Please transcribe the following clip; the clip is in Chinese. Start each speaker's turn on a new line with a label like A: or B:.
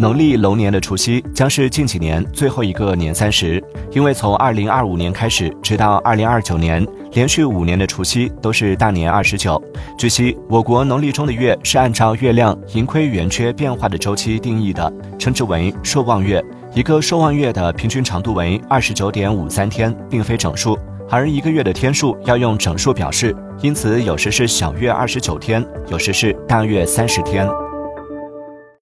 A: 农历龙年的除夕将是近几年最后一个年三十因为从二零二五年开始直到二零二九年连续五年的除夕都是大年二十九。据悉我国农历中的月是按照月亮盈亏圆缺变化的周期定义的称之为朔望月一个朔望月的平均长度为二十九点五三天并非整数。而一个月的天数要用整数表示因此有时是小月二十九天有时是大月三十天。